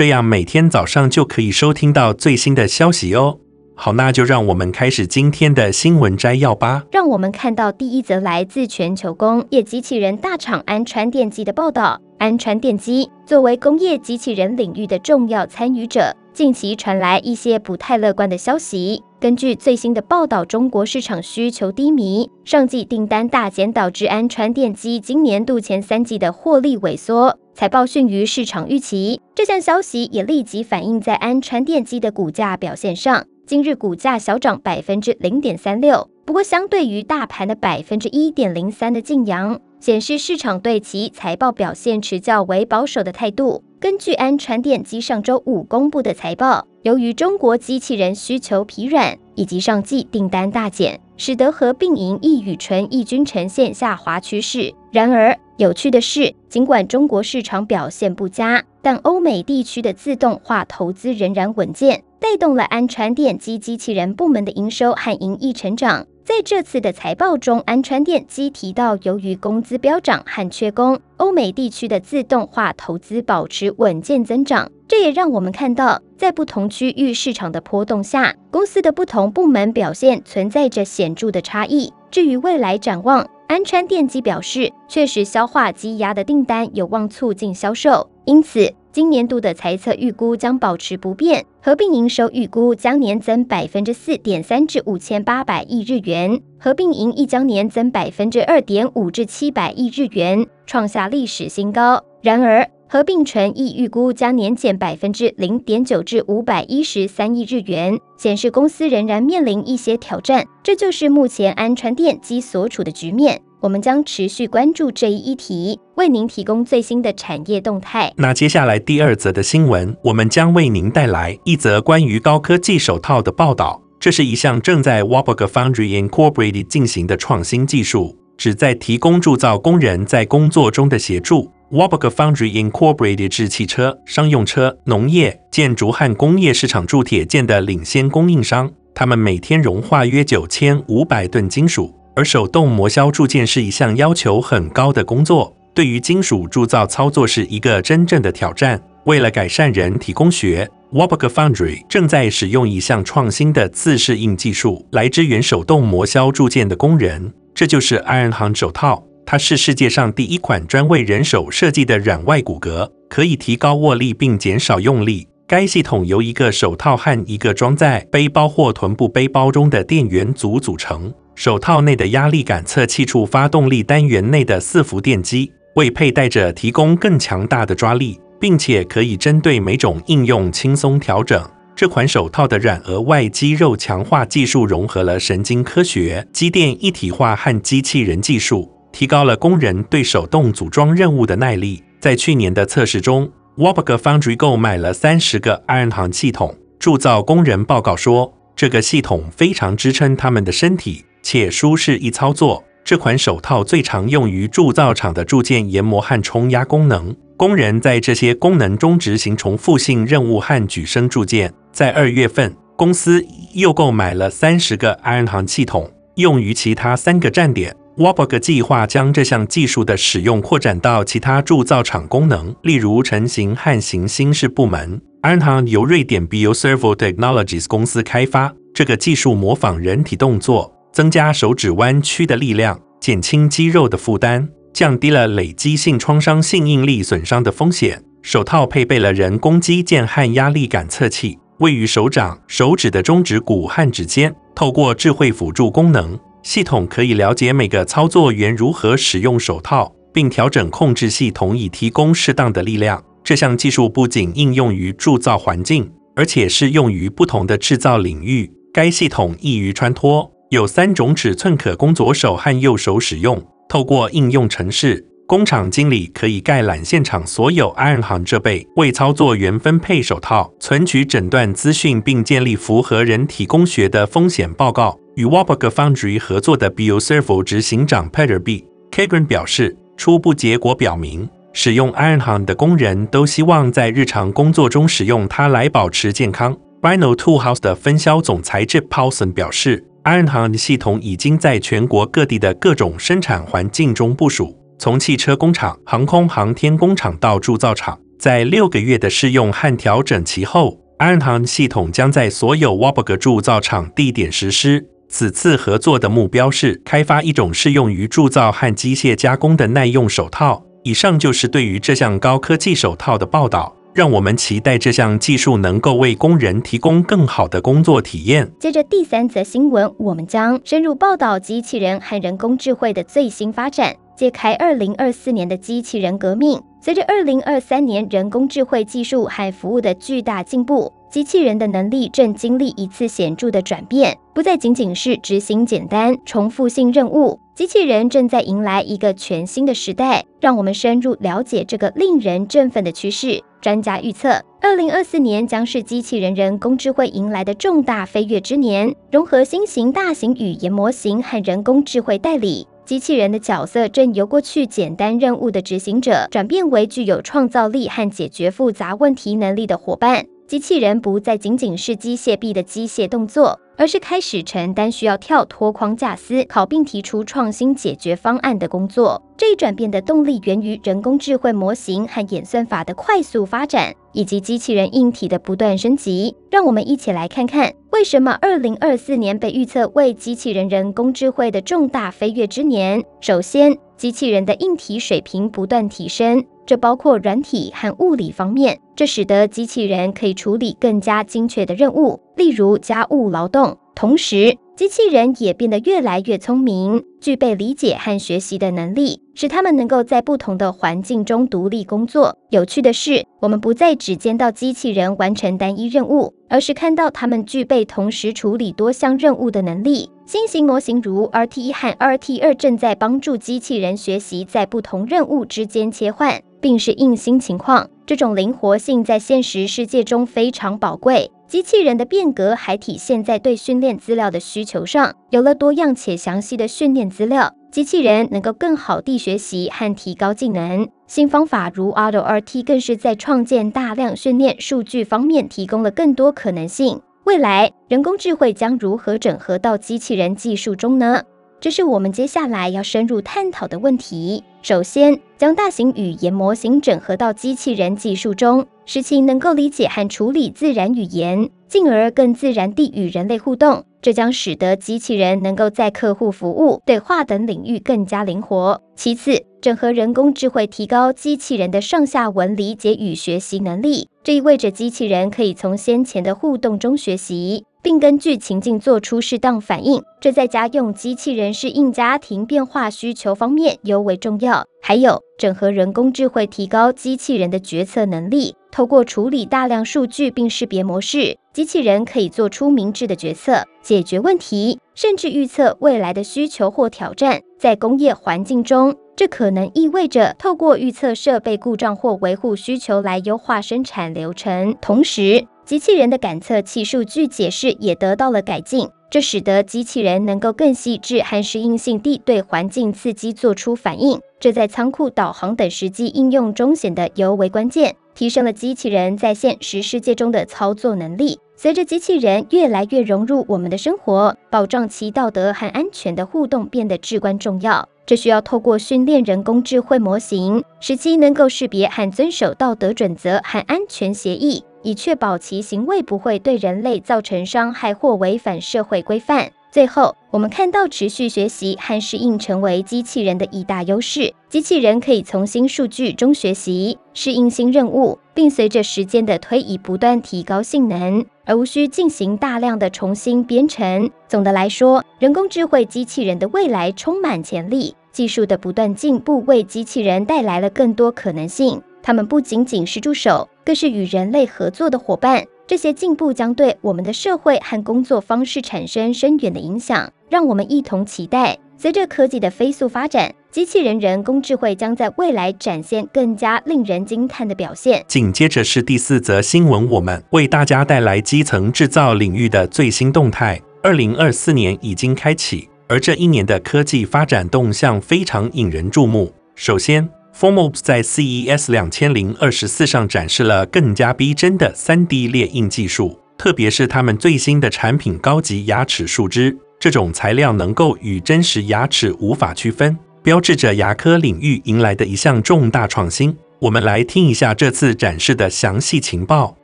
这样每天早上就可以收听到最新的消息哦。好，那就让我们开始今天的新闻摘要吧。让我们看到第一则来自全球工业机器人大厂安川电机的报道。安川电机作为工业机器人领域的重要参与者，近期传来一些不太乐观的消息。根据最新的报道，中国市场需求低迷，上季订单大减，导致安川电机今年度前三季的获利萎缩，财报逊于市场预期。这项消息也立即反映在安川电机的股价表现上，今日股价小涨百分之零点三六，不过相对于大盘的百分之一点零三的劲扬，显示市场对其财报表现持较为保守的态度。根据安川电机上周五公布的财报，由于中国机器人需求疲软以及上季订单大减，使得合并营益与纯益均呈现下滑趋势。然而，有趣的是，尽管中国市场表现不佳，但欧美地区的自动化投资仍然稳健，带动了安川电机机器人部门的营收和盈利成长。在这次的财报中，安川电机提到，由于工资飙涨和缺工，欧美地区的自动化投资保持稳健增长。这也让我们看到，在不同区域市场的波动下，公司的不同部门表现存在着显著的差异。至于未来展望，安川电机表示，确实消化积压的订单有望促进销售，因此。今年度的财测预估将保持不变，合并营收预估将年增百分之四点三至五千八百亿日元，合并盈利将年增百分之二点五至七百亿日元，创下历史新高。然而，合并纯益预估将年减百分之零点九至五百一十三亿日元，显示公司仍然面临一些挑战。这就是目前安川电机所处的局面。我们将持续关注这一议题，为您提供最新的产业动态。那接下来第二则的新闻，我们将为您带来一则关于高科技手套的报道。这是一项正在 Warburg Foundry Incorporated 进行的创新技术，旨在提供铸造工人在工作中的协助。Warburg Foundry Incorporated 是汽车、商用车、农业、建筑和工业市场铸铁件的领先供应商，他们每天融化约九千五百吨金属。而手动磨削铸件是一项要求很高的工作，对于金属铸造操作是一个真正的挑战。为了改善人体工学，Warburg Foundry 正在使用一项创新的自适应技术来支援手动磨削铸件的工人，这就是 Ironhand 手套。它是世界上第一款专为人手设计的软外骨骼，可以提高握力并减少用力。该系统由一个手套和一个装在背包或臀部背包中的电源组组成。手套内的压力感测器处发动力单元内的四伏电机，为佩戴者提供更强大的抓力，并且可以针对每种应用轻松调整。这款手套的软额外肌肉强化技术融合了神经科学、机电一体化和机器人技术，提高了工人对手动组装任务的耐力。在去年的测试中，Warburg Foundry 购买了三十个 Iron 系统，铸造工人报告说，这个系统非常支撑他们的身体。且舒适易操作。这款手套最常用于铸造厂的铸件研磨和冲压功能。工人在这些功能中执行重复性任务和举升铸件。在二月份，公司又购买了三十个 Ironhand 系统，用于其他三个站点。Warburg 计划将这项技术的使用扩展到其他铸造厂功能，例如成型和行星式部门。Ironhand 由瑞典 BioServo Technologies 公司开发，这个技术模仿人体动作。增加手指弯曲的力量，减轻肌肉的负担，降低了累积性创伤性应力损伤的风险。手套配备了人工肌腱和压力感测器，位于手掌、手指的中指骨和指尖。透过智慧辅助功能，系统可以了解每个操作员如何使用手套，并调整控制系统以提供适当的力量。这项技术不仅应用于铸造环境，而且适用于不同的制造领域。该系统易于穿脱。有三种尺寸可供左手和右手使用。透过应用程式，工厂经理可以概览现场所有 Iron Hand 设备，为操作员分配手套、存取诊断资讯，并建立符合人体工学的风险报告。与 Warburg Foundry 合作的 BioServo 执行长 Peter B. Kagren 表示，初步结果表明，使用 Iron Hand 的工人都希望在日常工作中使用它来保持健康。Rhino Toolhouse 的分销总裁 Chip Paulson 表示，Iron Hand 系统已经在全国各地的各种生产环境中部署。从汽车工厂、航空航天工厂到铸造厂，在六个月的试用和调整期后，Iron Hand 系统将在所有 Warburg 铸造厂地点实施。此次合作的目标是开发一种适用于铸造和机械加工的耐用手套。以上就是对于这项高科技手套的报道。让我们期待这项技术能够为工人提供更好的工作体验。接着第三则新闻，我们将深入报道机器人和人工智慧的最新发展。揭开二零二四年的机器人革命。随着二零二三年人工智慧技术和服务的巨大进步，机器人的能力正经历一次显著的转变，不再仅仅是执行简单重复性任务。机器人正在迎来一个全新的时代。让我们深入了解这个令人振奋的趋势。专家预测，二零二四年将是机器人人工智慧迎来的重大飞跃之年，融合新型大型语言模型和人工智慧代理。机器人的角色正由过去简单任务的执行者，转变为具有创造力和解决复杂问题能力的伙伴。机器人不再仅仅是机械臂的机械动作，而是开始承担需要跳脱框架思考并提出创新解决方案的工作。这一转变的动力源于人工智慧模型和演算法的快速发展，以及机器人硬体的不断升级。让我们一起来看看，为什么二零二四年被预测为机器人人工智慧的重大飞跃之年。首先，机器人的硬体水平不断提升。这包括软体和物理方面，这使得机器人可以处理更加精确的任务，例如家务劳动。同时，机器人也变得越来越聪明，具备理解和学习的能力，使他们能够在不同的环境中独立工作。有趣的是，我们不再只见到机器人完成单一任务，而是看到他们具备同时处理多项任务的能力。新型模型如 RT 和 RT2 正在帮助机器人学习在不同任务之间切换。并适应新情况，这种灵活性在现实世界中非常宝贵。机器人的变革还体现在对训练资料的需求上，有了多样且详细的训练资料，机器人能够更好地学习和提高技能。新方法如 AutoRT 更是在创建大量训练数据方面提供了更多可能性。未来，人工智慧将如何整合到机器人技术中呢？这是我们接下来要深入探讨的问题。首先，将大型语言模型整合到机器人技术中，使其能够理解和处理自然语言，进而更自然地与人类互动。这将使得机器人能够在客户服务、对话等领域更加灵活。其次，整合人工智慧，提高机器人的上下文理解与学习能力。这意味着机器人可以从先前的互动中学习。并根据情境做出适当反应，这在家用机器人适应家庭变化需求方面尤为重要。还有，整合人工智慧提高机器人的决策能力。透过处理大量数据并识别模式，机器人可以做出明智的决策，解决问题，甚至预测未来的需求或挑战。在工业环境中，这可能意味着透过预测设备故障或维护需求来优化生产流程，同时，机器人的感测器数据解释也得到了改进，这使得机器人能够更细致和适应性地对环境刺激做出反应。这在仓库导航等实际应用中显得尤为关键，提升了机器人在现实世界中的操作能力。随着机器人越来越融入我们的生活，保障其道德和安全的互动变得至关重要。这需要透过训练人工智慧模型，使其能够识别和遵守道德准则和安全协议。以确保其行为不会对人类造成伤害或违反社会规范。最后，我们看到持续学习和适应成为机器人的一大优势。机器人可以从新数据中学习，适应新任务，并随着时间的推移不断提高性能，而无需进行大量的重新编程。总的来说，人工智慧机器人的未来充满潜力。技术的不断进步为机器人带来了更多可能性。他们不仅仅是助手，更是与人类合作的伙伴。这些进步将对我们的社会和工作方式产生深远的影响。让我们一同期待随着科技的飞速发展，机器人人工智慧将在未来展现更加令人惊叹的表现。紧接着是第四则新闻，我们为大家带来基层制造领域的最新动态。二零二四年已经开启，而这一年的科技发展动向非常引人注目。首先 Formos 在 CES 两千零二十四上展示了更加逼真的 3D 列印技术，特别是他们最新的产品——高级牙齿树脂。这种材料能够与真实牙齿无法区分，标志着牙科领域迎来的一项重大创新。我们来听一下这次展示的详细情报。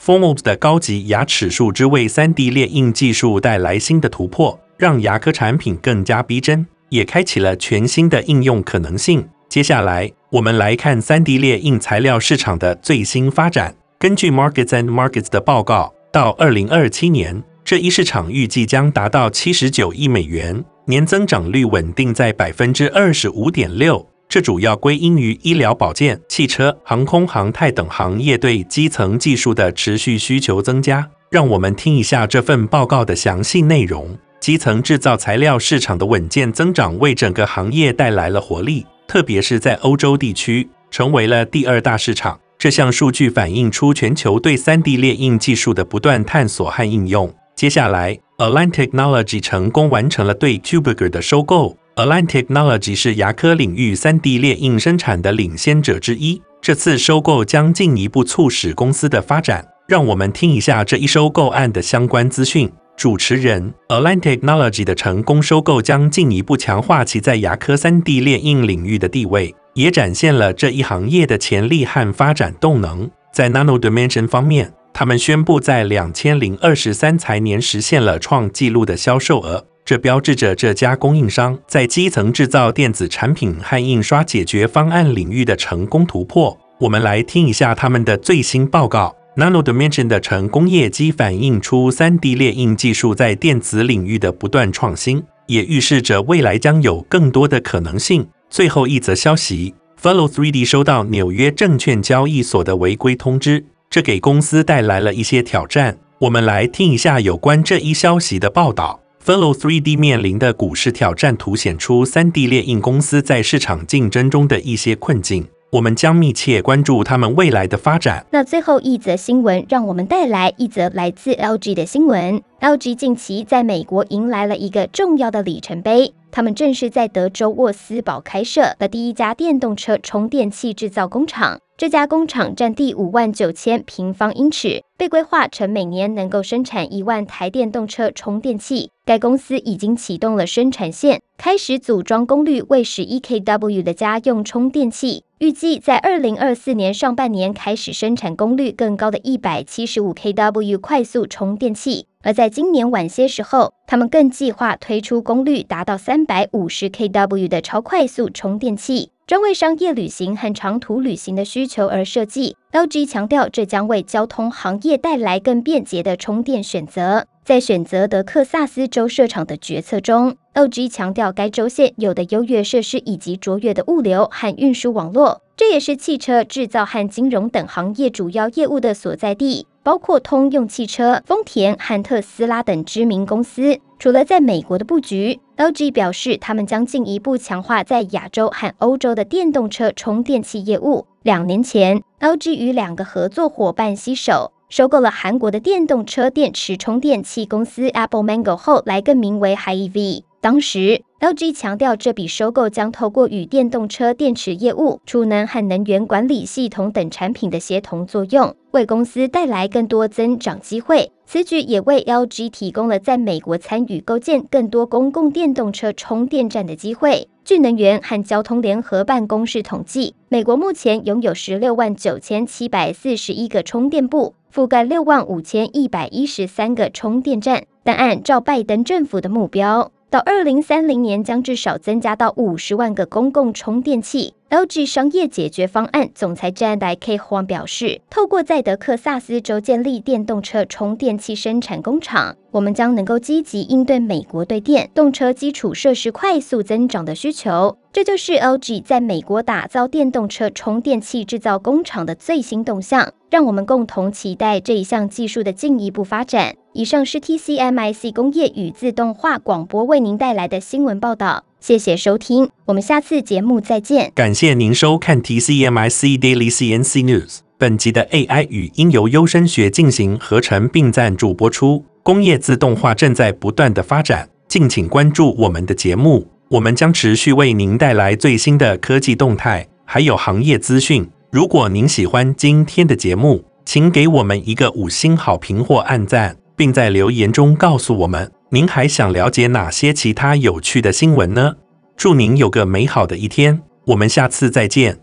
Formos 的高级牙齿树脂为 3D 列印技术带来新的突破，让牙科产品更加逼真，也开启了全新的应用可能性。接下来，我们来看 3D 列印材料市场的最新发展。根据 Markets and Markets 的报告，到2027年，这一市场预计将达到七十九亿美元，年增长率稳定在百分之二十五点六。这主要归因于医疗保健、汽车、航空航太等行业对基层技术的持续需求增加。让我们听一下这份报告的详细内容。基层制造材料市场的稳健增长为整个行业带来了活力，特别是在欧洲地区，成为了第二大市场。这项数据反映出全球对 3D 列印技术的不断探索和应用。接下来，Align Technology 成功完成了对 Cubiger 的收购。Align Technology 是牙科领域 3D 列印生产的领先者之一。这次收购将进一步促使公司的发展。让我们听一下这一收购案的相关资讯。主持人：Align Technology 的成功收购将进一步强化其在牙科 3D 列印领域的地位，也展现了这一行业的潜力和发展动能。在 Nano Dimension 方面，他们宣布在两千零二十三财年实现了创纪录的销售额，这标志着这家供应商在基层制造电子产品和印刷解决方案领域的成功突破。我们来听一下他们的最新报告。Nano Dimension 的成功业绩反映出 3D 列印技术在电子领域的不断创新，也预示着未来将有更多的可能性。最后一则消息，Velo3D 收到纽约证券交易所的违规通知。这给公司带来了一些挑战。我们来听一下有关这一消息的报道。Velo3D 面临的股市挑战凸显出 3D 列印公司在市场竞争中的一些困境。我们将密切关注他们未来的发展。那最后一则新闻，让我们带来一则来自 LG 的新闻。LG 近期在美国迎来了一个重要的里程碑。他们正是在德州沃斯堡开设的第一家电动车充电器制造工厂。这家工厂占地五万九千平方英尺，被规划成每年能够生产一万台电动车充电器。该公司已经启动了生产线，开始组装功率为十一 kW 的家用充电器，预计在二零二四年上半年开始生产功率更高的一百七十五 kW 快速充电器。而在今年晚些时候，他们更计划推出功率达到三百五十 kW 的超快速充电器，专为商业旅行和长途旅行的需求而设计。LG 强调，这将为交通行业带来更便捷的充电选择。在选择德克萨斯州设厂的决策中，LG 强调该州现有的优越设施以及卓越的物流和运输网络，这也是汽车制造和金融等行业主要业务的所在地。包括通用汽车、丰田和特斯拉等知名公司。除了在美国的布局，LG 表示他们将进一步强化在亚洲和欧洲的电动车充电器业务。两年前，LG 与两个合作伙伴携手收购了韩国的电动车电池充电器公司 Apple Mango 后来更名为 HiEV。当时，LG 强调这笔收购将透过与电动车电池业务、储能和能源管理系统等产品的协同作用，为公司带来更多增长机会。此举也为 LG 提供了在美国参与构建更多公共电动车充电站的机会。据能源和交通联合办公室统计，美国目前拥有十六万九千七百四十一个充电部，覆盖六万五千一百一十三个充电站。但按照拜登政府的目标，到二零三零年将至少增加到五十万个公共充电器。LG 商业解决方案总裁詹莱 K 黄表示，透过在德克萨斯州建立电动车充电器生产工厂，我们将能够积极应对美国对电动车基础设施快速增长的需求。这就是 LG 在美国打造电动车充电器制造工厂的最新动向。让我们共同期待这一项技术的进一步发展。以上是 TCMIC 工业与自动化广播为您带来的新闻报道。谢谢收听，我们下次节目再见。感谢您收看 TCMIC Daily CNC News。本集的 AI 语音由优声学进行合成并赞助播出。工业自动化正在不断的发展，敬请关注我们的节目，我们将持续为您带来最新的科技动态，还有行业资讯。如果您喜欢今天的节目，请给我们一个五星好评或按赞，并在留言中告诉我们。您还想了解哪些其他有趣的新闻呢？祝您有个美好的一天，我们下次再见。